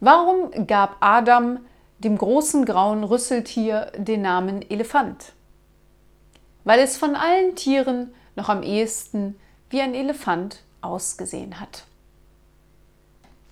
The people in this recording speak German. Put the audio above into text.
Warum gab Adam dem großen grauen Rüsseltier den Namen Elefant? Weil es von allen Tieren noch am ehesten wie ein Elefant ausgesehen hat.